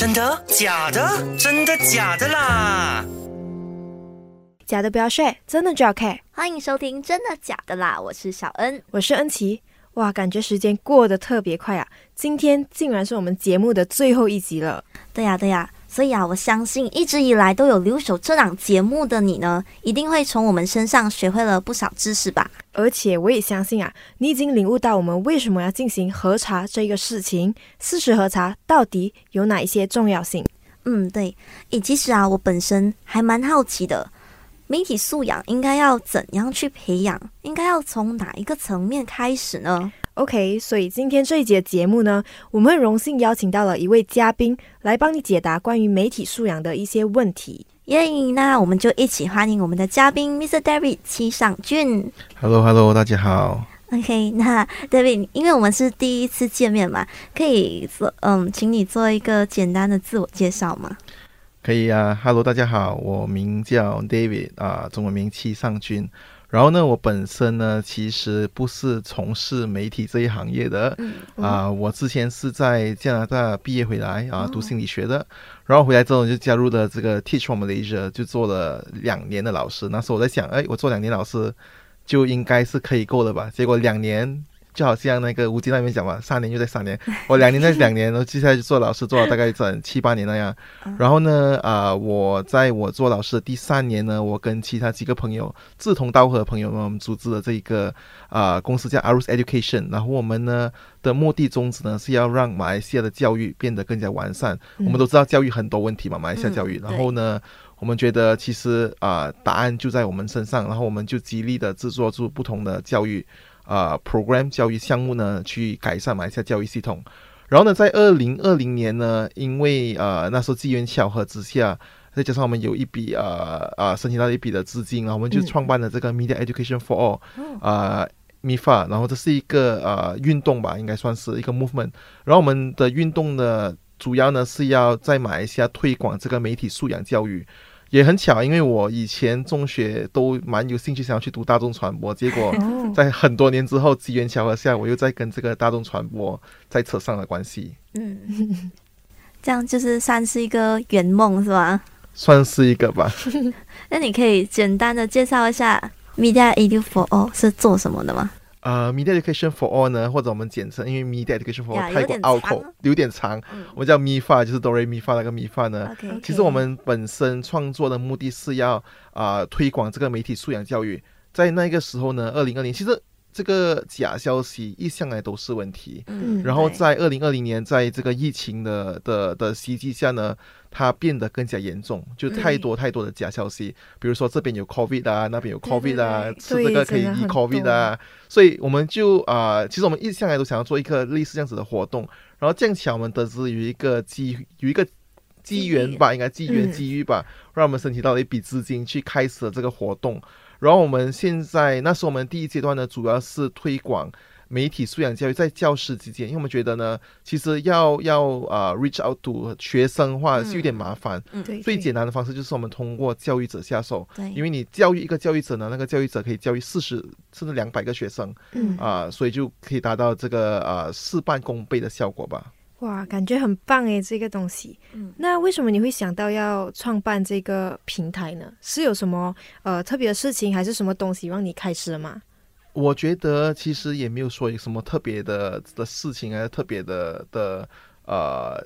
真的？假的？真的假的啦？假的不要睡，真的就要看。欢迎收听《真的假的啦》，我是小恩，我是恩琪。哇，感觉时间过得特别快啊！今天竟然是我们节目的最后一集了。对呀，对呀。所以啊，我相信一直以来都有留守这档节目的你呢，一定会从我们身上学会了不少知识吧。而且我也相信啊，你已经领悟到我们为什么要进行核查这个事情，事实核查到底有哪一些重要性？嗯，对。诶，其实啊，我本身还蛮好奇的，媒体素养应该要怎样去培养？应该要从哪一个层面开始呢？OK，所以今天这一节节目呢，我们很荣幸邀请到了一位嘉宾来帮你解答关于媒体素养的一些问题。耶，那我们就一起欢迎我们的嘉宾 Mr. David 七尚俊。Hello，Hello，大家好。OK，那 David，因为我们是第一次见面嘛，可以做嗯，请你做一个简单的自我介绍吗？可以啊，Hello，大家好，我名叫 David 啊，中文名七上君。然后呢，我本身呢，其实不是从事媒体这一行业的，啊，我之前是在加拿大毕业回来啊，读心理学的，然后回来之后就加入了这个 Teach from Malaysia，就做了两年的老师。那时候我在想，哎，我做两年老师就应该是可以够了吧？结果两年。就好像那个吴京那边讲嘛，三年又在三年，我两年在两年，然后接下来就做老师，做了大概整七八年那样。然后呢，啊，我在我做老师的第三年呢，我跟其他几个朋友志同道合的朋友们，我们组织了这一个啊公司叫 Arus Education。然后我们呢的目的宗旨呢是要让马来西亚的教育变得更加完善。我们都知道教育很多问题嘛，马来西亚教育。然后呢，我们觉得其实啊答案就在我们身上，然后我们就极力的制作出不同的教育。啊，program 教育项目呢，去改善马来西亚教育系统。然后呢，在二零二零年呢，因为呃那时候机缘巧合之下，再加上我们有一笔呃啊申请到一笔的资金，然后我们就创办了这个 Media Education for All 啊 MIFA。然后这是一个呃运动吧，应该算是一个 movement。然后我们的运动呢，主要呢是要在马来西亚推广这个媒体素养教育。也很巧，因为我以前中学都蛮有兴趣，想要去读大众传播，结果在很多年之后机缘巧合下，我又在跟这个大众传播在扯上了关系。嗯，这样就是算是一个圆梦，是吧？算是一个吧。那你可以简单的介绍一下 Media Edu for All 是做什么的吗？呃，Media Education for All 呢，或者我们简称，因为 Media Education for All 太过拗口，有点长，我们叫 MIFA，就是哆瑞咪发那个 MIFA 呢。其实我们本身创作的目的是要啊推广这个媒体素养教育。在那个时候呢，二零二零，其实。这个假消息一向来都是问题，嗯，然后在二零二零年，在这个疫情的的的袭击下呢，它变得更加严重，就太多太多的假消息，比如说这边有 COVID 啊，那边有 COVID 啊，吃这个可以医 COVID 啊，所以我们就啊，其实我们一向来都想要做一个类似这样子的活动，然后正巧我们得知有一个机有一个机缘吧，应该机缘机遇吧，让我们申请到了一笔资金去开始了这个活动。然后我们现在，那是我们第一阶段呢，主要是推广媒体素养教育在教师之间，因为我们觉得呢，其实要要啊 reach out to 学生话是有点麻烦，嗯，对，最简单的方式就是我们通过教育者下手，对，因为你教育一个教育者呢，那个教育者可以教育四十甚至两百个学生，嗯。啊，所以就可以达到这个啊事半功倍的效果吧。哇，感觉很棒诶，这个东西。嗯，那为什么你会想到要创办这个平台呢？是有什么呃特别的事情，还是什么东西让你开始了吗？我觉得其实也没有说有什么特别的的事情，还是特别的的呃，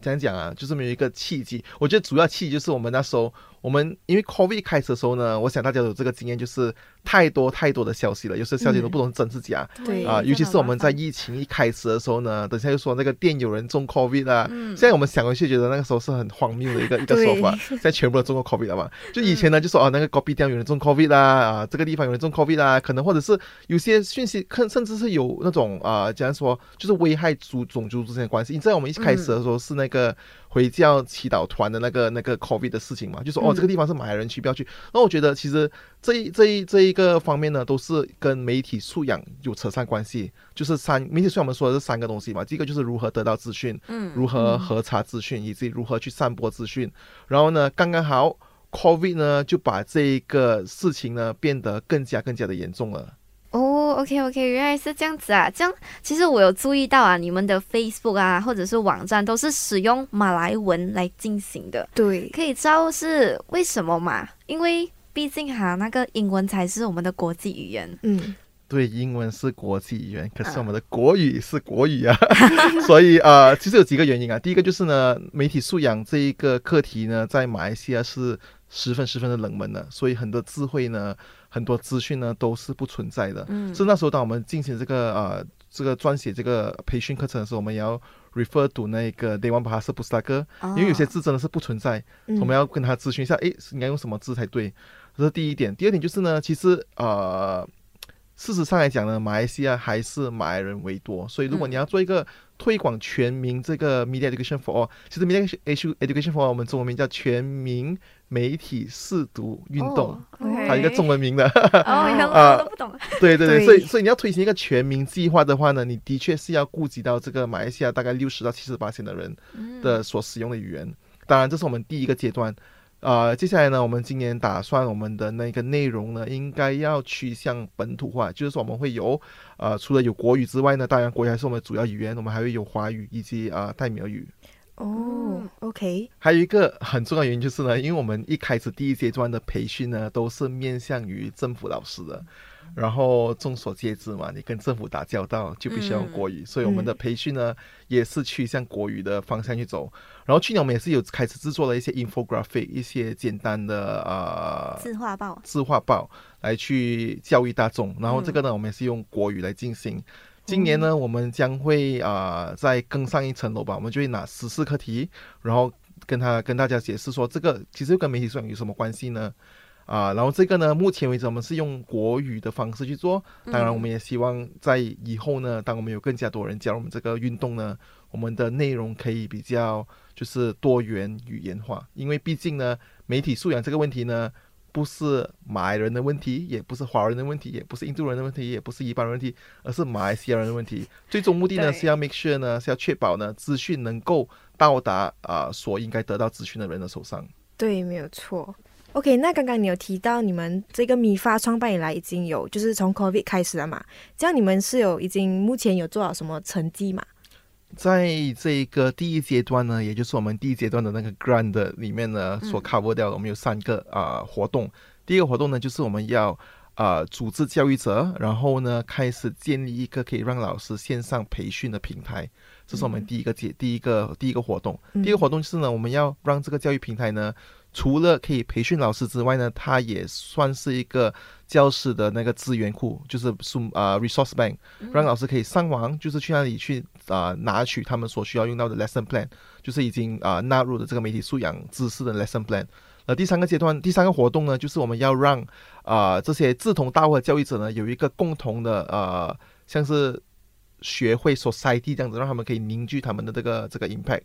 怎样讲啊？就是没有一个契机。我觉得主要契机就是我们那时候。我们因为 COVID 开始的时候呢，我想大家有这个经验，就是太多太多的消息了，有时候消息都不懂真是假。对啊，尤其是我们在疫情一开始的时候呢，等下又说那个店有人中 COVID 啊，现在我们想回去觉得那个时候是很荒谬的一个 一个说法。现在全部都中过 COVID 了嘛？就以前呢就说啊那个 COVID 店有人中 COVID 啦，啊这个地方有人中 COVID 啦，可能或者是有些讯息，甚甚至是有那种啊，假如说就是危害族种族之间的关系。你知道我们一开始的时候是那个。回教祈祷团的那个那个 COVID 的事情嘛，就说哦，这个地方是马来人去，不要去。那我觉得其实这一这一这一个方面呢，都是跟媒体素养有扯上关系。就是三媒体素养，我们说的是三个东西嘛。第一个就是如何得到资讯，嗯，如何核查资讯，以及如何去散播资讯。然后呢，刚刚好 COVID 呢就把这一个事情呢变得更加更加的严重了。哦，OK OK，原来是这样子啊！这样其实我有注意到啊，你们的 Facebook 啊，或者是网站都是使用马来文来进行的。对，可以知道是为什么嘛？因为毕竟哈，那个英文才是我们的国际语言。嗯，对，英文是国际语言，可是我们的国语是国语啊，所以啊，其实有几个原因啊。第一个就是呢，媒体素养这一个课题呢，在马来西亚是十分十分的冷门的，所以很多智慧呢。很多资讯呢都是不存在的，嗯，是那时候当我们进行这个呃这个撰写这个培训课程的时候，我们也要 refer to 那个 Day One 把它是不是大哥，因为有些字真的是不存在，我们要跟他咨询一下，哎，应该用什么字才对？这是第一点。第二点就是呢，其实呃，事实上来讲呢，马来西亚还是马来人为多，所以如果你要做一个推广全民这个 media education for all，其实 media education for all 我们中文名叫全民。媒体试读运动，还有一个中文名的 啊，都不懂。对对对，所以所以你要推行一个全民计划的话呢，你的确是要顾及到这个马来西亚大概六十到七十八线的人的所使用的语言。当然，这是我们第一个阶段。啊，接下来呢，我们今年打算我们的那个内容呢，应该要趋向本土化，就是说我们会有呃，除了有国语之外呢，当然国语还是我们主要语言，我们还会有华语以及啊泰米尔语。哦，OK，还有一个很重要原因就是呢，因为我们一开始第一阶段的培训呢，都是面向于政府老师的，然后众所皆知嘛，你跟政府打交道就必须要用国语，所以我们的培训呢也是去向国语的方向去走。然后去年我们也是有开始制作了一些 infographic，一些简单的呃字画报，字画报来去教育大众。然后这个呢，我们也是用国语来进行。今年呢，我们将会啊再更上一层楼吧，我们就会拿十四课题，然后跟他跟大家解释说，这个其实跟媒体素养有什么关系呢？啊，然后这个呢，目前为止我们是用国语的方式去做，当然我们也希望在以后呢，当我们有更加多人加入我们这个运动呢，我们的内容可以比较就是多元语言化，因为毕竟呢，媒体素养这个问题呢。不是马来人的问题，也不是华人的问题，也不是印度人的问题，也不是一般人问题，而是马来西亚人的问题。最终目的呢是要 make sure 呢是要确保呢资讯能够到达啊所应该得到资讯的人的手上。对，没有错。OK，那刚刚你有提到你们这个米发创办以来已经有就是从 COVID 开始了嘛？这样你们是有已经目前有做到什么成绩嘛？在这一个第一阶段呢，也就是我们第一阶段的那个 grant 里面呢，所 cover 掉的，我们有三个啊活动。第一个活动呢，就是我们要啊组织教育者，然后呢开始建立一个可以让老师线上培训的平台，这是我们第一个阶第一个第一个活动。第一个活动就是呢，我们要让这个教育平台呢。除了可以培训老师之外呢，它也算是一个教师的那个资源库，就是数啊 resource bank，让老师可以上网，就是去那里去啊拿取他们所需要用到的 lesson plan，就是已经啊纳入的这个媒体素养知识的 lesson plan。呃，第三个阶段，第三个活动呢，就是我们要让啊这些志同道合的教育者呢有一个共同的呃，像是学会 society 这样子，让他们可以凝聚他们的这个这个 impact。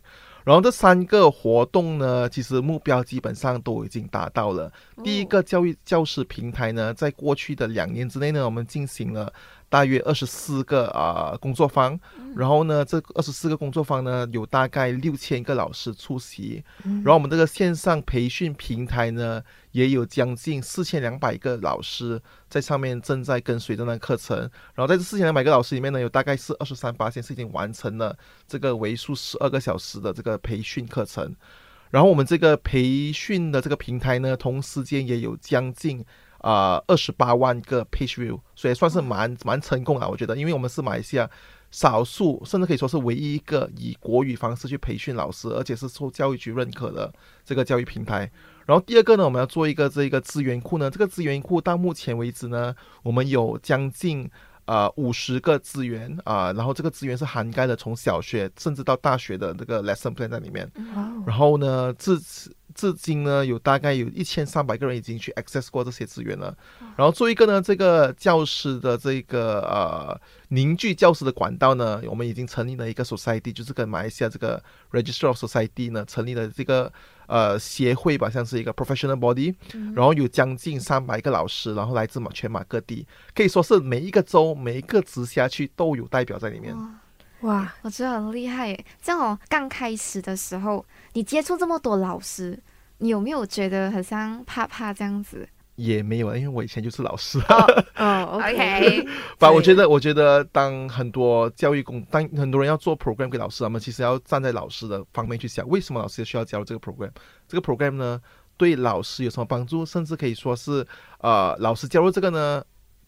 然后这三个活动呢，其实目标基本上都已经达到了。第一个教育教师平台呢，在过去的两年之内呢，我们进行了。大约二十四个啊工作坊，然后呢，这二十四个工作坊呢，有大概六千个老师出席，然后我们这个线上培训平台呢，也有将近四千两百个老师在上面正在跟随着那课程，然后在这四千两百个老师里面呢，有大概是二十三八线是已经完成了这个为数十二个小时的这个培训课程，然后我们这个培训的这个平台呢，同时间也有将近。啊，二十八万个 page view，所以算是蛮蛮成功啊，我觉得，因为我们是马来西亚少数，甚至可以说是唯一一个以国语方式去培训老师，而且是受教育局认可的这个教育平台。然后第二个呢，我们要做一个这个资源库呢，这个资源库到目前为止呢，我们有将近。呃，五十个资源啊，然后这个资源是涵盖了从小学甚至到大学的这个 lesson plan 在里面。然后呢，至至今呢，有大概有一千三百个人已经去 access 过这些资源了。然后做一个呢，这个教师的这个呃凝聚教师的管道呢，我们已经成立了一个 society，就是跟马来西亚这个 register of society 呢成立了这个。呃，协会吧，像是一个 professional body，然后有将近三百个老师，然后来自马全马各地，可以说是每一个州、每一个直辖区都有代表在里面。哇，我觉得很厉害。这样哦，刚开始的时候，你接触这么多老师，你有没有觉得很像怕怕这样子？也没有，因为我以前就是老师。哦，OK，把我觉得，我觉得当很多教育工，当很多人要做 program 给老师，他们其实要站在老师的方面去想，为什么老师需要加入这个 program？这个 program 呢，对老师有什么帮助？甚至可以说是，呃，老师加入这个呢，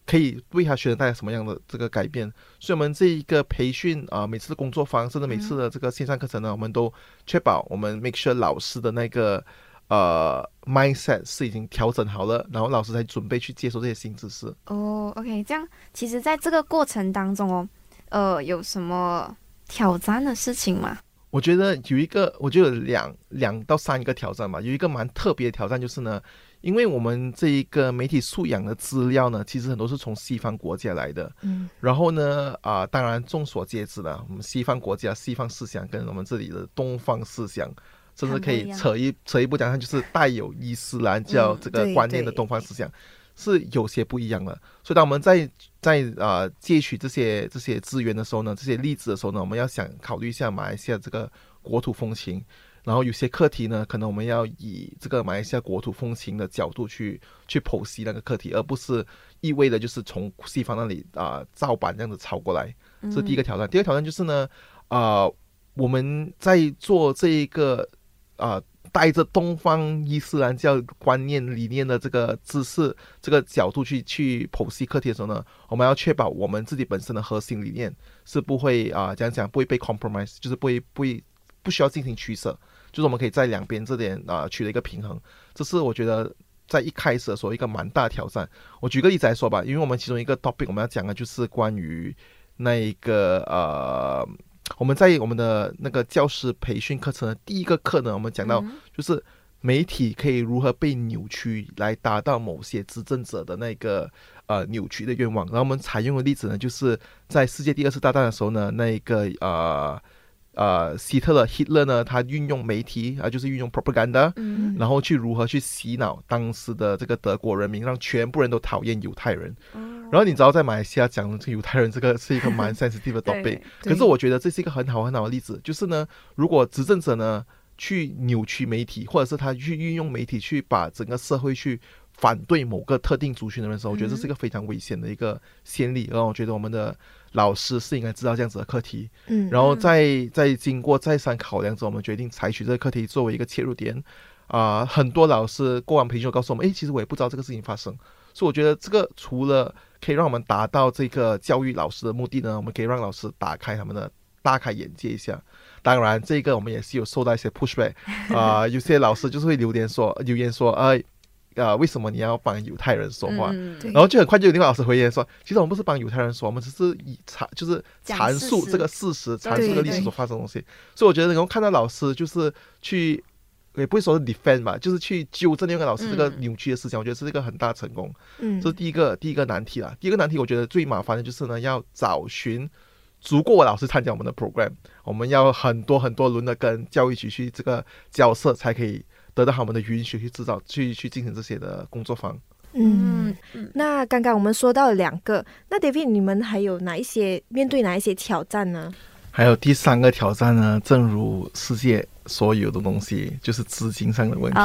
可以为他学生带来什么样的这个改变？所以，我们这一个培训啊，每次的工作坊，甚至每次的这个线上课程呢，我们都确保我们 make sure 老师的那个。呃，mindset 是已经调整好了，然后老师才准备去接受这些新知识。哦，OK，这样其实，在这个过程当中哦，呃，有什么挑战的事情吗？我觉得有一个，我觉得两两到三个挑战吧。有一个蛮特别的挑战就是呢，因为我们这一个媒体素养的资料呢，其实很多是从西方国家来的。嗯。然后呢，啊，当然众所皆知的，我们西方国家西方思想跟我们这里的东方思想。甚至可以扯一扯一步讲，它就是带有伊斯兰教这个观念的东方思想，是有些不一样的。所以，当我们在在啊借取这些这些资源的时候呢，这些例子的时候呢，我们要想考虑一下马来西亚这个国土风情。然后有些课题呢，可能我们要以这个马来西亚国土风情的角度去去剖析那个课题，而不是意味的就是从西方那里啊照版这样子抄过来。这是第一个挑战。第二个挑战就是呢，啊我们在做这一个。啊，带着东方伊斯兰教观念理念的这个知识这个角度去去剖析课题的时候呢，我们要确保我们自己本身的核心理念是不会啊，讲讲不会被 compromise，就是不会不会不需要进行取舍，就是我们可以在两边这点啊取得一个平衡。这是我觉得在一开始的时候一个蛮大挑战。我举个例子来说吧，因为我们其中一个 topic 我们要讲的就是关于那一个呃。我们在我们的那个教师培训课程的第一个课呢，我们讲到就是媒体可以如何被扭曲来达到某些执政者的那个呃扭曲的愿望。然后我们采用的例子呢，就是在世界第二次大战的时候呢，那个呃。呃，希特勒 Hitler 呢，他运用媒体啊，就是运用 propaganda，然后去如何去洗脑当时的这个德国人民，让全部人都讨厌犹太人。然后你知道，在马来西亚讲这个犹太人，这个是一个蛮 sensitive 的 topic。可是我觉得这是一个很好很好的例子，就是呢，如果执政者呢去扭曲媒体，或者是他去运用媒体去把整个社会去反对某个特定族群的人的时候，我觉得这是一个非常危险的一个先例。然后我觉得我们的。老师是应该知道这样子的课题，嗯，然后再再经过再三考量之后，我们决定采取这个课题作为一个切入点，啊，很多老师过完培训告诉我们，哎，其实我也不知道这个事情发生，所以我觉得这个除了可以让我们达到这个教育老师的目的呢，我们可以让老师打开他们的大开眼界一下。当然，这个我们也是有受到一些 pushback，啊，有些老师就是会留言说留言说，哎。啊，为什么你要帮犹太人说话？然后就很快就有另外老师回言说，其实我们不是帮犹太人说，我们只是以阐就是阐述这个事实，阐述这个历史所发生的东西。所以我觉得能够看到老师就是去，也不会说是 defend 吧，就是去纠正另一个老师这个扭曲的思想，我觉得是一个很大成功。嗯，这是第一个第一个难题了。第一个难题，我觉得最麻烦的就是呢，要找寻足够的老师参加我们的 program，我们要很多很多轮的跟教育局去这个交涉才可以。得到他们的允许去制造、去去进行这些的工作坊。嗯，那刚刚我们说到了两个，那 David，你们还有哪一些面对哪一些挑战呢？还有第三个挑战呢？正如世界所有的东西，就是资金上的问题。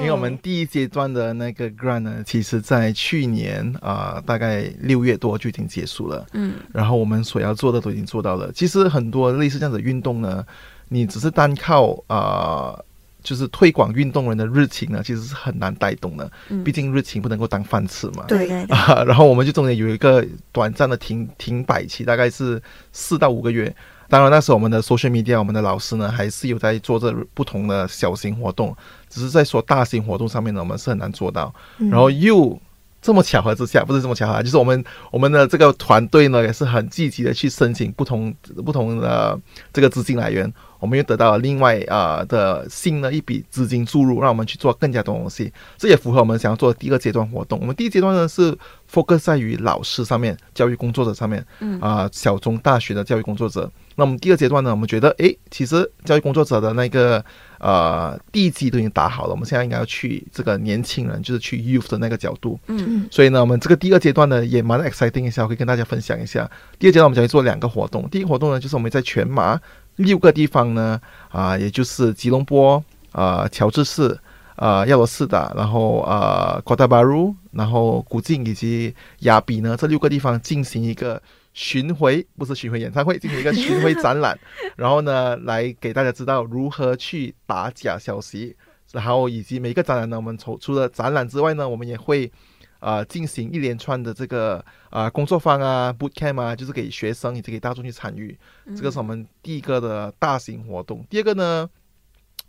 因为我们第一阶段的那个 grant 呢，其实在去年啊，大概六月多就已经结束了。嗯，然后我们所要做的都已经做到了。其实很多类似这样的运动呢，你只是单靠啊。就是推广运动人的热情呢，其实是很难带动的。嗯，毕竟热情不能够当饭吃嘛。对啊，然后我们就中间有一个短暂的停停摆期，大概是四到五个月。当然那时候我们的 social media，我们的老师呢，还是有在做着不同的小型活动，只是在说大型活动上面呢，我们是很难做到。然后又这么巧合之下，不是这么巧合，就是我们我们的这个团队呢，也是很积极的去申请不同不同的这个资金来源。我们又得到了另外啊的新的一笔资金注入，让我们去做更加多东西。这也符合我们想要做的第二阶段活动。我们第一阶段呢是 focus 在于老师上面，教育工作者上面，嗯啊，小中大学的教育工作者。那我们第二阶段呢，我们觉得，诶，其实教育工作者的那个呃地基都已经打好了，我们现在应该要去这个年轻人，就是去 youth 的那个角度。嗯嗯。所以呢，我们这个第二阶段呢也蛮 exciting 一下，我可以跟大家分享一下。第二阶段我们将会做两个活动，第一个活动呢就是我们在全马。六个地方呢，啊，也就是吉隆坡、啊乔治市、呃亚罗士达，然后呃 Kota Baru，然后古晋以及雅比呢这六个地方进行一个巡回，不是巡回演唱会，进行一个 巡回展览，然后呢来给大家知道如何去打假消息，然后以及每一个展览呢，我们除除了展览之外呢，我们也会。啊，进行一连串的这个啊工作坊啊，boot camp 啊，就是给学生以及给大众去参与。这个是我们第一个的大型活动。第二个呢，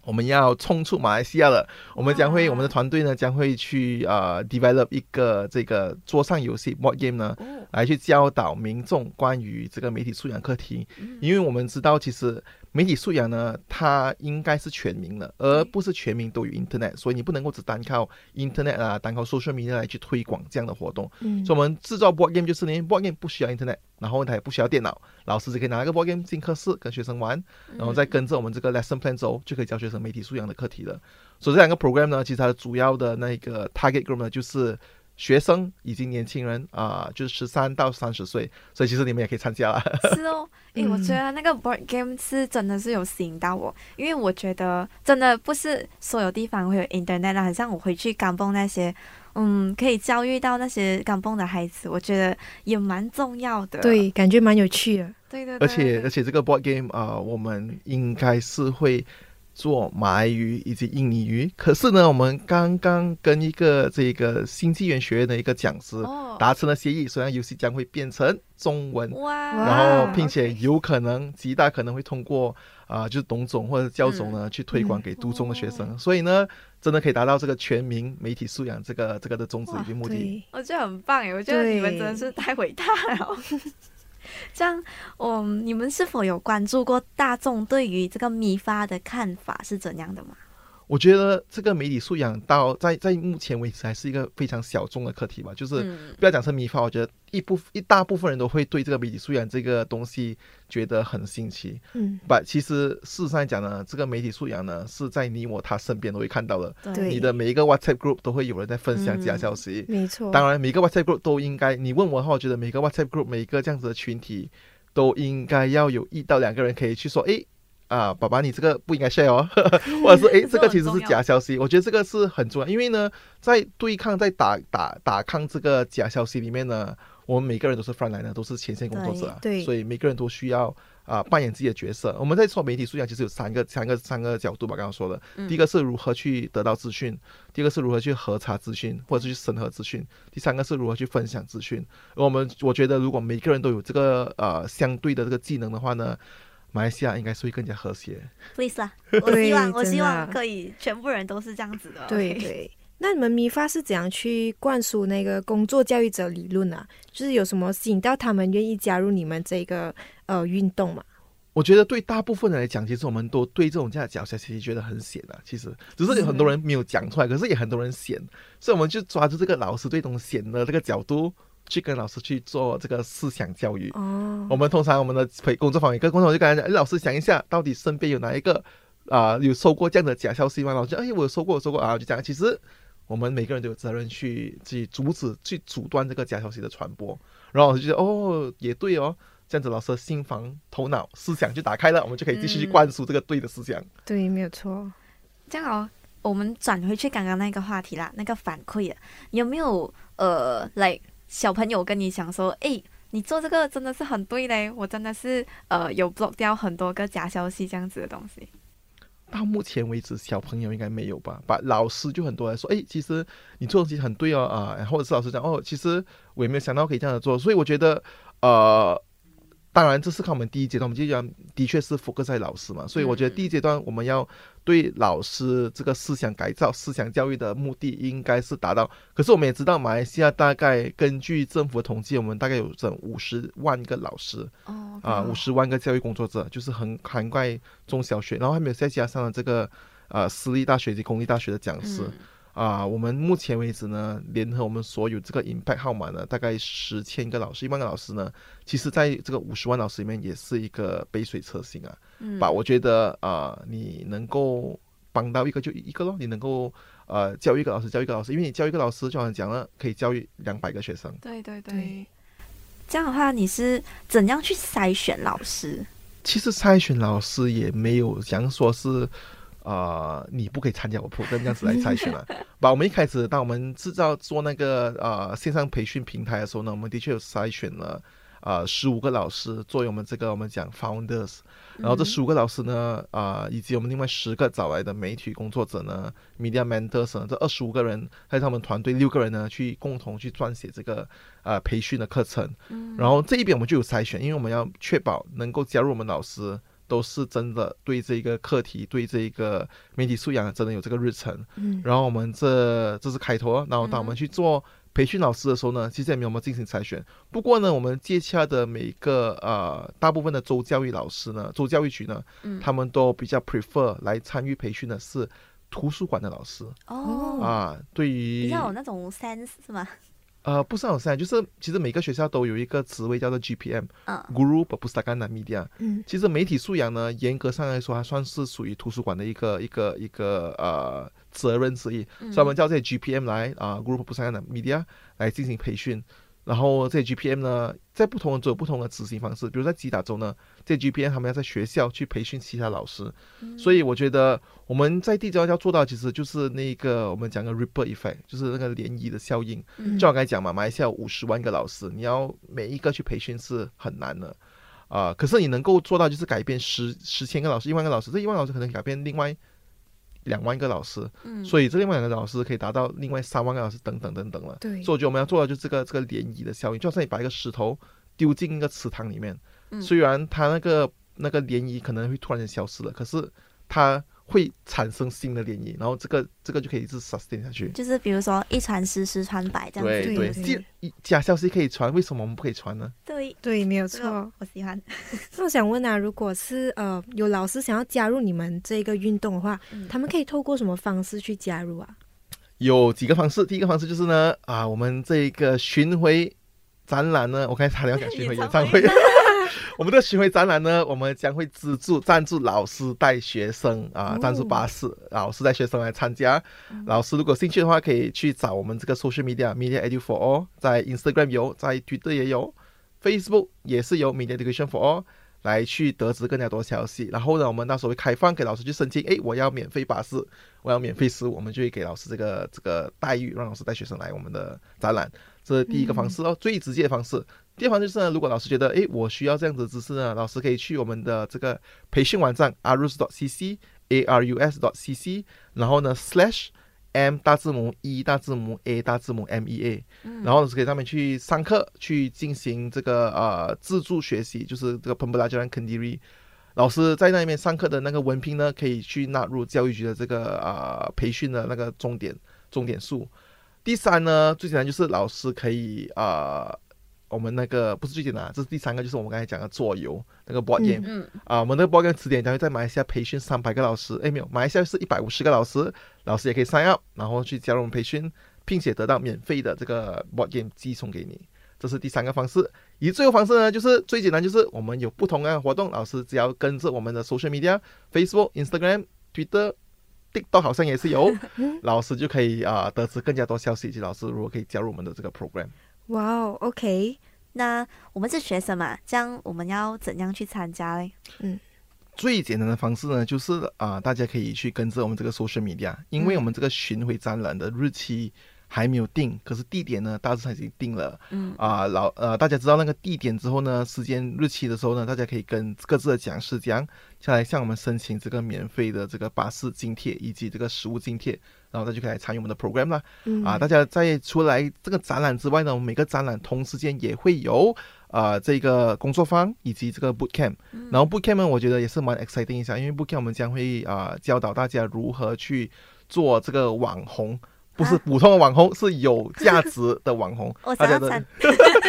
我们要冲出马来西亚了。我们将会，我们的团队呢将会去啊 develop 一个这个桌上游戏 board game 呢，来去教导民众关于这个媒体素养课题。因为我们知道，其实。媒体素养呢，它应该是全民的，而不是全民都有 Internet，所以你不能够只单靠 Internet 啊，单靠 social media 来去推广这样的活动。嗯，所以我们制造 board game 就是呢，board game 不需要 Internet，然后它也不需要电脑，老师只可以拿一个 board game 进课室跟学生玩，然后再跟着我们这个 lesson plan 走，就可以教学生媒体素养的课题了。所以这两个 program 呢，其实它的主要的那个 target group 呢，就是。学生以及年轻人啊，就是十三到三十岁，所以其实你们也可以参加了。是哦，诶，我觉得那个 board game 是真的是有吸引到我，因为我觉得真的不是所有地方会有 internet 啦，很像我回去港崩那些，嗯，可以教育到那些港崩的孩子，我觉得也蛮重要的。对，感觉蛮有趣的。对对。而且而且这个 board game 啊，我们应该是会。做马来语以及印尼语，可是呢，我们刚刚跟一个这个新纪元学院的一个讲师达成了协议，虽然游戏将会变成中文，然后并且有可能极大可能会通过啊，就是董总或者教总呢去推广给读中的学生，所以呢，真的可以达到这个全民媒体素养这个这个的宗旨以及目的。我觉得很棒诶，我觉得你们真的是太伟大了。这样，嗯，你们是否有关注过大众对于这个米发的看法是怎样的吗？我觉得这个媒体素养到在在目前为止还是一个非常小众的课题吧，就是不要讲成米发，我觉得一部一大部分人都会对这个媒体素养这个东西觉得很新奇。嗯，不，其实事实上讲呢，这个媒体素养呢是在你我他身边都会看到的。对，你的每一个 WhatsApp group 都会有人在分享假消息。没错。当然，每个 WhatsApp group 都应该，你问我的话，我觉得每个 WhatsApp group 每一个这样子的群体都应该要有一到两个人可以去说，哎。啊，爸爸，你这个不应该 share 哦，或者是哎，这个其实是假消息。我觉得这个是很重要，因为呢，在对抗、在打打打抗这个假消息里面呢，我们每个人都是 front line 的，都是前线工作者，对，所以每个人都需要啊扮演自己的角色。我们在说媒体素养，其实有三个、三个、三个角度吧。刚刚说的，第一个是如何去得到资讯，第二个是如何去核查资讯，或者是去审核资讯，第三个是如何去分享资讯。而我们我觉得，如果每个人都有这个呃相对的这个技能的话呢？马来西亚应该是会更加和谐。Please 啊，我希望我希望可以全部人都是这样子的。对 对，那你们米发是怎样去灌输那个工作教育者理论啊？就是有什么吸引到他们愿意加入你们这个呃运动嘛？我觉得对大部分人来讲，其实我们都对这种这样的角色其实觉得很险啊。其实只是有很多人没有讲出来，可是也很多人险，所以我们就抓住这个老师对这种险的这个角度。去跟老师去做这个思想教育。哦，我们通常我们的培工作坊一个工作坊就跟他讲，哎，老师想一下，到底身边有哪一个啊有收过这样的假消息吗？老师，哎，我有收过，收过啊，就讲，其实我们每个人都有责任去去阻止、去阻断这个假消息的传播。然后老师就觉得，哦，也对哦，这样子老师的心房、头脑、思想就打开了，我们就可以继续去灌输这个对的思想。对，没有错。这样哦，我们转回去刚刚那个话题啦，那个反馈啊，有没有呃，like？小朋友跟你讲说：“哎，你做这个真的是很对嘞，我真的是呃有 block 掉很多个假消息这样子的东西。”到目前为止，小朋友应该没有吧？把老师就很多人说：“哎，其实你做东西很对哦啊！”或者是老师讲：“哦，其实我也没有想到可以这样子做。”所以我觉得，呃。当然，这是看我们第一阶段，我们就讲的确是 focus 在老师嘛，所以我觉得第一阶段我们要对老师这个思想改造、思想教育的目的应该是达到。可是我们也知道，马来西亚大概根据政府的统计，我们大概有整五十万个老师，哦，啊，五十万个教育工作者，就是很涵盖中小学，然后还没有再加上这个呃私立大学及公立大学的讲师。啊，我们目前为止呢，联合我们所有这个 impact 号码呢，大概十千个老师，一万个老师呢，其实在这个五十万老师里面，也是一个杯水车薪啊。嗯，把我觉得啊，你能够帮到一个就一个咯，你能够呃教育一个老师，教育一个老师，因为你教育一个老师，就好像讲了，可以教育两百个学生。对对对，这样的话，你是怎样去筛选老师？其实筛选老师也没有讲说是。呃，你不可以参加我 program 这样子来筛选了。把我们一开始当我们制造做那个呃线上培训平台的时候呢，我们的确有筛选了呃十五个老师作为我们这个我们讲 founders，然后这十五个老师呢，啊，以及我们另外十个找来的媒体工作者呢，media mentors 呢，这二十五个人还有他们团队六个人呢，去共同去撰写这个呃培训的课程。然后这一边我们就有筛选，因为我们要确保能够加入我们老师。都是真的对这个课题，对这个媒体素养真的有这个日程。嗯，然后我们这这是开头，然后当我们去做培训老师的时候呢，其实也没有我们进行筛选。不过呢，我们接洽的每个呃大部分的州教育老师呢，州教育局呢，他们都比较 prefer 来参与培训的是图书馆的老师。哦，啊，对于比较有那种 sense 是吗？呃，不是很善就是其实每个学校都有一个职位叫做 GPM，Guru Pustakanan Media。嗯，其实媒体素养呢，严格上来说还算是属于图书馆的一个一个一个呃责任之一，所以我们叫这些 GPM 来啊，Guru Pustakanan Media 来进行培训。然后这 GPM 呢，在不同的州有不同的执行方式，比如在吉打州呢，这 GPM 他们要在学校去培训其他老师，所以我觉得我们在地州要做到，其实就是那个我们讲个 ripple effect，就是那个涟漪的效应。就我刚才讲嘛，马来西亚五十万个老师，你要每一个去培训是很难的啊。可是你能够做到，就是改变十十千个老师，一万个老师，这一万老师可能改变另外。两万个老师，嗯，所以这另外两个老师可以达到另外三万个老师，等等等等了。对，所以我觉得我们要做的就是这个这个涟漪的效应，就好像你把一个石头丢进一个池塘里面，虽然它那个那个涟漪可能会突然间消失了，可是它。会产生新的涟漪，然后这个这个就可以一直 sustain 下去。就是比如说一传十，十传百这样子。对对，一假消息可以传，为什么我们不可以传呢？对对，没有错，我喜欢。那我想问啊，如果是呃有老师想要加入你们这个运动的话，他们可以透过什么方式去加入啊？有几个方式，第一个方式就是呢啊，我们这个巡回展览呢，我刚才差点要讲巡回 演唱会。我们的巡回展览呢，我们将会资助赞助老师带学生啊，赞助巴士，老师带学生来参加。老师如果兴趣的话，可以去找我们这个 social media media edu for all，在 Instagram 有，在 Twitter 也有，Facebook 也是有 media education for all 来去得知更加多消息。然后呢，我们到时候会开放给老师去申请，哎，我要免费巴士，我要免费食物，我们就会给老师这个这个待遇，让老师带学生来我们的展览。这是第一个方式哦，最直接的方式。第二方就是呢，如果老师觉得，哎，我需要这样子的知识呢，老师可以去我们的这个培训网站 arus.cc a r u s dot c c，然后呢，slash m 大字母 e 大字母 a 大字母 m e a，然后呢是可以上面去上课，去进行这个呃自助学习，就是这个 p e m b a j a n Kendiri，老师在那边上课的那个文凭呢，可以去纳入教育局的这个呃培训的那个重点重点数。第三呢，最简单就是老师可以啊。我们那个不是最简单，这是第三个，就是我们刚才讲的桌游那个 board game 嗯啊，我们那个 board game 词典将会在马来西亚培训三百个老师，哎没有，马来西亚是一百五十个老师，老师也可以 sign up，然后去加入我们培训，并且得到免费的这个 board game 寄送给你，这是第三个方式。以最后方式呢，就是最简单，就是我们有不同的活动，老师只要跟着我们的 social media，Facebook、Instagram、Twitter、TikTok 好像也是有，老师就可以啊得知更加多消息，以及老师如果可以加入我们的这个 program。哇哦，OK，那我们是学生嘛，这样我们要怎样去参加嘞？嗯，最简单的方式呢，就是啊，大家可以去跟着我们这个 social media，因为我们这个巡回展览的日期。还没有定，可是地点呢，大致上已经定了。嗯啊，老呃，大家知道那个地点之后呢，时间日期的时候呢，大家可以跟各自的讲师讲，下来向我们申请这个免费的这个巴士津贴以及这个食物津贴，然后他就可以来参与我们的 program 啦。啊，大家在出来这个展览之外呢，我们每个展览同时间也会有啊这个工作坊以及这个 boot camp。然后 boot camp 呢，我觉得也是蛮 exciting 一下，因为 boot camp 我们将会啊教导大家如何去做这个网红。不是普通的网红，是有价值的网红。大家的，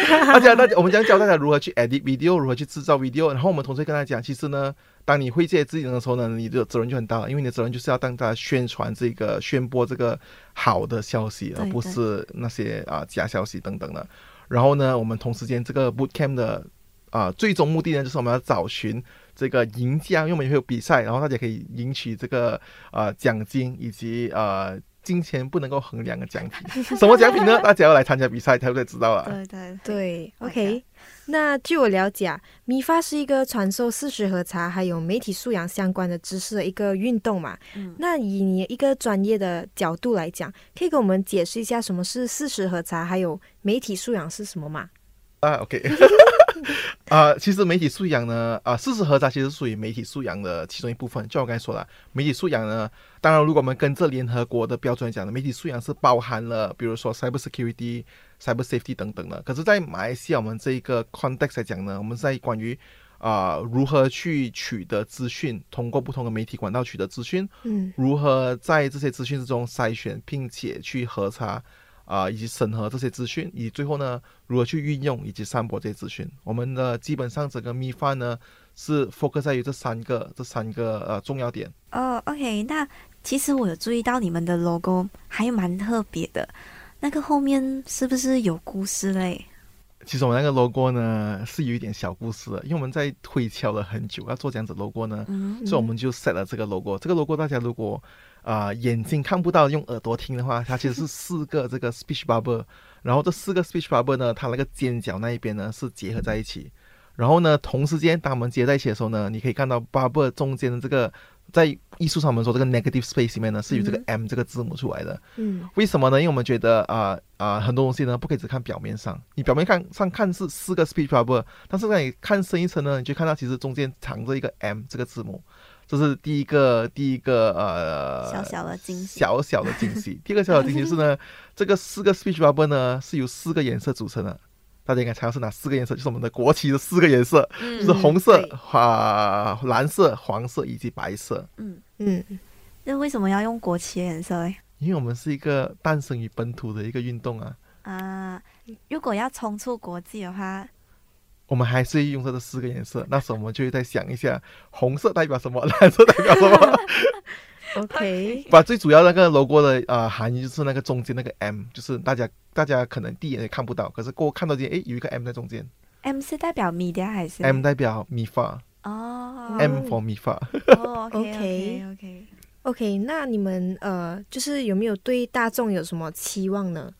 大家大家，我们将教大家如何去 edit video，如何去制造 video。然后我们同时跟大家讲，其实呢，当你会这些技能的时候呢，你的责任就很大了，因为你的责任就是要当大家宣传这个、宣播这个好的消息，而不是那些啊假消息等等的。然后呢，我们同时间这个 boot camp 的啊最终目的呢，就是我们要找寻这个赢家，因为我们会有比赛，然后大家可以赢取这个啊奖金以及呃。金钱不能够衡量的奖品。什么奖品呢？大家要来参加比赛才会知道啊。对对对，OK。那据我了解，米发是一个传授事实核查还有媒体素养相关的知识的一个运动嘛。嗯。那以你一个专业的角度来讲，可以给我们解释一下什么是事实核查，还有媒体素养是什么吗？啊，OK。啊，其实媒体素养呢，啊，事实核查其实属于媒体素养的其中一部分。就我刚才说了，媒体素养呢，当然，如果我们跟这联合国的标准来讲的，媒体素养是包含了，比如说 cyber security、cyber safety 等等的。可是，在马来西亚，我们这一个 context 来讲呢，我们在关于啊如何去取得资讯，通过不同的媒体管道取得资讯，嗯，如何在这些资讯之中筛选，并且去核查。啊，以及审核这些资讯，以及最后呢，如何去运用以及散播这些资讯。我们的基本上整个米饭呢，是 focus 在于这三个这三个呃重要点。哦，OK，那其实我有注意到你们的 logo 还蛮特别的，那个后面是不是有故事嘞？其实我们那个 logo 呢是有一点小故事的，因为我们在推敲了很久要做这样子 logo 呢，所以我们就 set 了这个 logo。这个 logo 大家如果啊，眼睛看不到，用耳朵听的话，它其实是四个这个 speech bubble，然后这四个 speech bubble 呢，它那个尖角那一边呢是结合在一起，然后呢，同时间当我们接在一起的时候呢，你可以看到 bubble 中间的这个，在艺术上我们说这个 negative space 里面呢，是有这个 M 这个字母出来的。嗯，为什么呢？因为我们觉得啊啊，很多东西呢不可以只看表面上，你表面看上看是四个 speech bubble，但是在你看深一层呢，你就看到其实中间藏着一个 M 这个字母。这是第一个，第一个呃，小小的惊喜，小小的惊喜。第二个小小惊喜是呢，这个四个 speech bubble 呢是由四个颜色组成的。大家应该猜到是哪四个颜色？就是我们的国旗的四个颜色，就是红色、啊蓝色、黄色以及白色。嗯嗯，那为什么要用国旗的颜色嘞？因为我们是一个诞生于本土的一个运动啊。啊，如果要冲出国际的话。我们还是用这个四个颜色，那时候我们就会再想一下，红色代表什么，蓝色代表什么。OK，把最主要那个 logo 的呃含义就是那个中间那个 M，就是大家大家可能第一眼也看不到，可是过看到见，哎，有一个 M 在中间。M 是代表 media 还是？M 代表米发。哦。M for 米发。OK OK OK，那你们呃，就是有没有对大众有什么期望呢？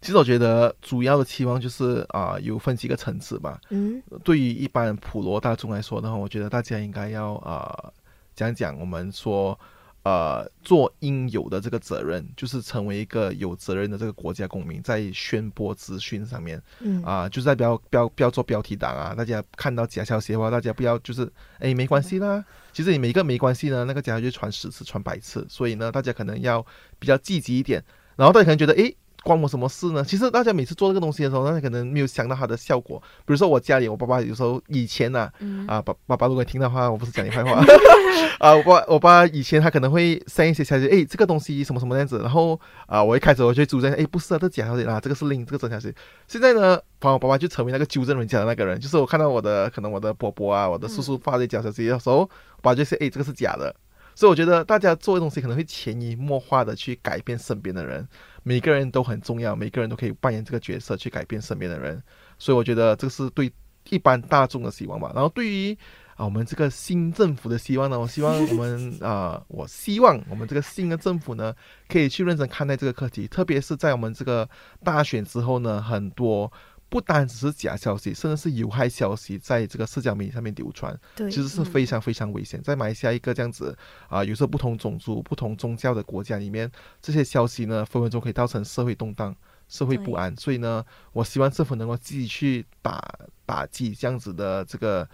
其实我觉得主要的期望就是啊，有分几个层次吧。嗯，对于一般普罗大众来说的话，我觉得大家应该要啊讲讲我们说呃做应有的这个责任，就是成为一个有责任的这个国家公民，在宣播资讯上面，嗯啊，就是在不要不要不要做标题党啊。大家看到假消息的话，大家不要就是哎没关系啦。其实你每个没关系呢，那个假消息传十次传百次，所以呢，大家可能要比较积极一点。然后大家可能觉得哎。关我什么事呢？其实大家每次做这个东西的时候，大家可能没有想到它的效果。比如说我家里，我爸爸有时候以前呢，啊，爸爸爸如果听的话，我不是讲你坏话 啊，我爸我爸以前他可能会 send 一些消息，哎，这个东西什么什么样子，然后啊，我一开始我就纠正，哎，不是啊，这假消息啊，这个是另这个真消息。现在呢，把我爸爸就成为那个纠正人家的那个人，就是我看到我的可能我的伯伯啊，我的叔叔发这假消息的时候，我爸就说，哎，这个是假的。所以我觉得大家做的东西可能会潜移默化的去改变身边的人。每个人都很重要，每个人都可以扮演这个角色去改变身边的人，所以我觉得这个是对一般大众的希望吧。然后对于啊我们这个新政府的希望呢，我希望我们 啊，我希望我们这个新的政府呢，可以去认真看待这个课题，特别是在我们这个大选之后呢，很多。不单只是假消息，甚至是有害消息，在这个社交媒体上面流传，对，其实是非常非常危险。在马来西亚一个这样子啊，有时候不同种族、不同宗教的国家里面，这些消息呢，分分钟可以造成社会动荡、社会不安。所以呢，我希望政府能够积极去打打击这样子的这个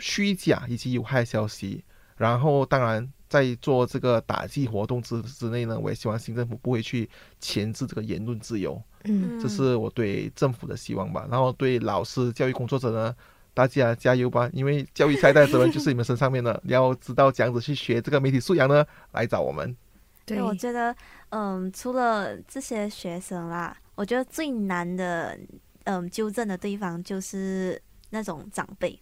虚假以及有害消息。然后，当然在做这个打击活动之之内呢，我也希望新政府不会去钳制这个言论自由。嗯，这是我对政府的希望吧。然后对老师、教育工作者呢，大家加油吧！因为教育下一代的责任就是你们身上面的。你要知道怎样子去学这个媒体素养呢，来找我们。对，我觉得，嗯，除了这些学生啦，我觉得最难的，嗯，纠正的地方就是那种长辈。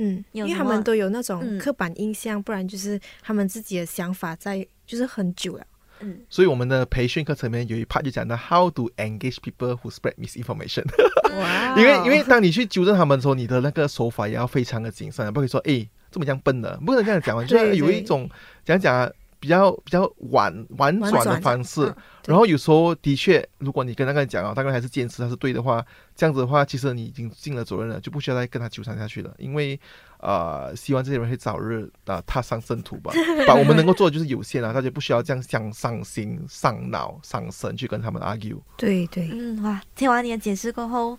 嗯，因为他们都有那种刻板印象，不然就是他们自己的想法在，就是很久了。嗯，所以我们的培训课程里面有一 part 就讲到 how to engage people who spread misinformation。哇！因为因为当你去纠正他们的时候，你的那个手法也要非常的谨慎，不可以说哎这么这样笨的，不能这样讲嘛。就是有一种讲讲啊，比较比较婉婉转的方式。嗯然后有时候的确，如果你跟那个人讲啊，大概还是坚持他是对的话，这样子的话，其实你已经尽了责任了，就不需要再跟他纠缠下去了。因为呃，希望这些人会早日啊、踏上正途吧。把我们能够做的就是有限啊，大家不需要这样想伤心、上脑、伤身去跟他们 argue。对对，嗯，哇，听完你的解释过后，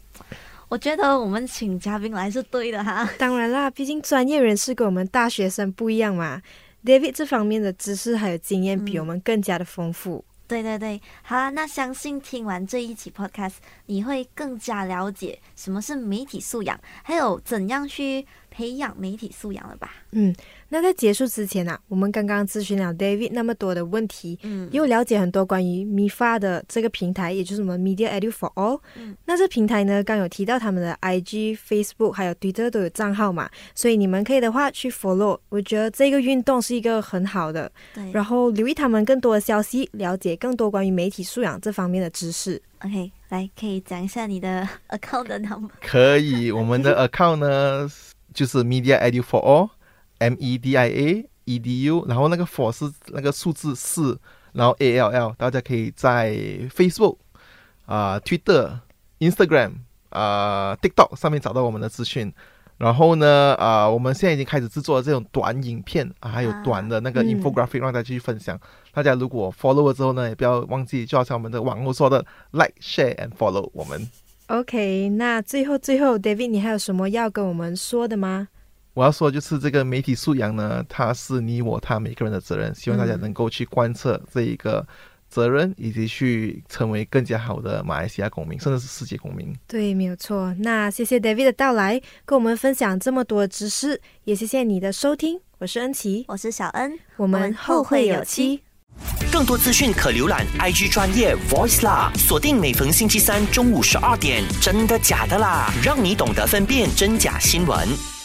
我觉得我们请嘉宾来是对的哈。当然啦，毕竟专业人士跟我们大学生不一样嘛。David 这方面的知识还有经验比嗯我们更加的丰富。对对对，好啦，那相信听完这一期 podcast，你会更加了解什么是媒体素养，还有怎样去培养媒体素养了吧？嗯，那在结束之前啊，我们刚刚咨询了 David 那么多的问题，嗯，又了解很多关于 MIFA 的这个平台，也就是我们 Media Edu for All。嗯那这平台呢，刚有提到他们的 IG、Facebook 还有 Twitter 都有账号嘛，所以你们可以的话去 follow。我觉得这个运动是一个很好的，对然后留意他们更多的消息，了解更多关于媒体素养这方面的知识。，OK，来可以讲一下你的 account 的 number。可以，我们的 account 呢就是 Media Edu for All，M E D I A E D U，然后那个 for 是那个数字四，然后 A L L，大家可以在 Facebook 啊、Twitter、Instagram 啊、TikTok 上面找到我们的资讯。然后呢，啊、我们现在已经开始制作这种短影片啊，还有短的那个嗯 infographic 让大家去分享。大家如果 follow 了之后呢，也不要忘记，就好像我们的网络说的，like、share and follow 我们。OK，那最后最后，David，你还有什么要跟我们说的吗？我要说就是这个媒体素养呢，它是你我他每个人的责任，希望大家嗯能够去贯彻这一个责任，以及去成为更加好的马来西亚公民，甚至是世界公民。对，没有错。那谢谢 David 的到来，跟我们分享这么多知识，也谢谢你的收听。我是恩琪，我是小恩，我们后会有期。更多资讯可浏览 IG 专业 Voice 啦，锁定每逢星期三中午十二点，真的假的啦，让你懂得分辨真假新闻。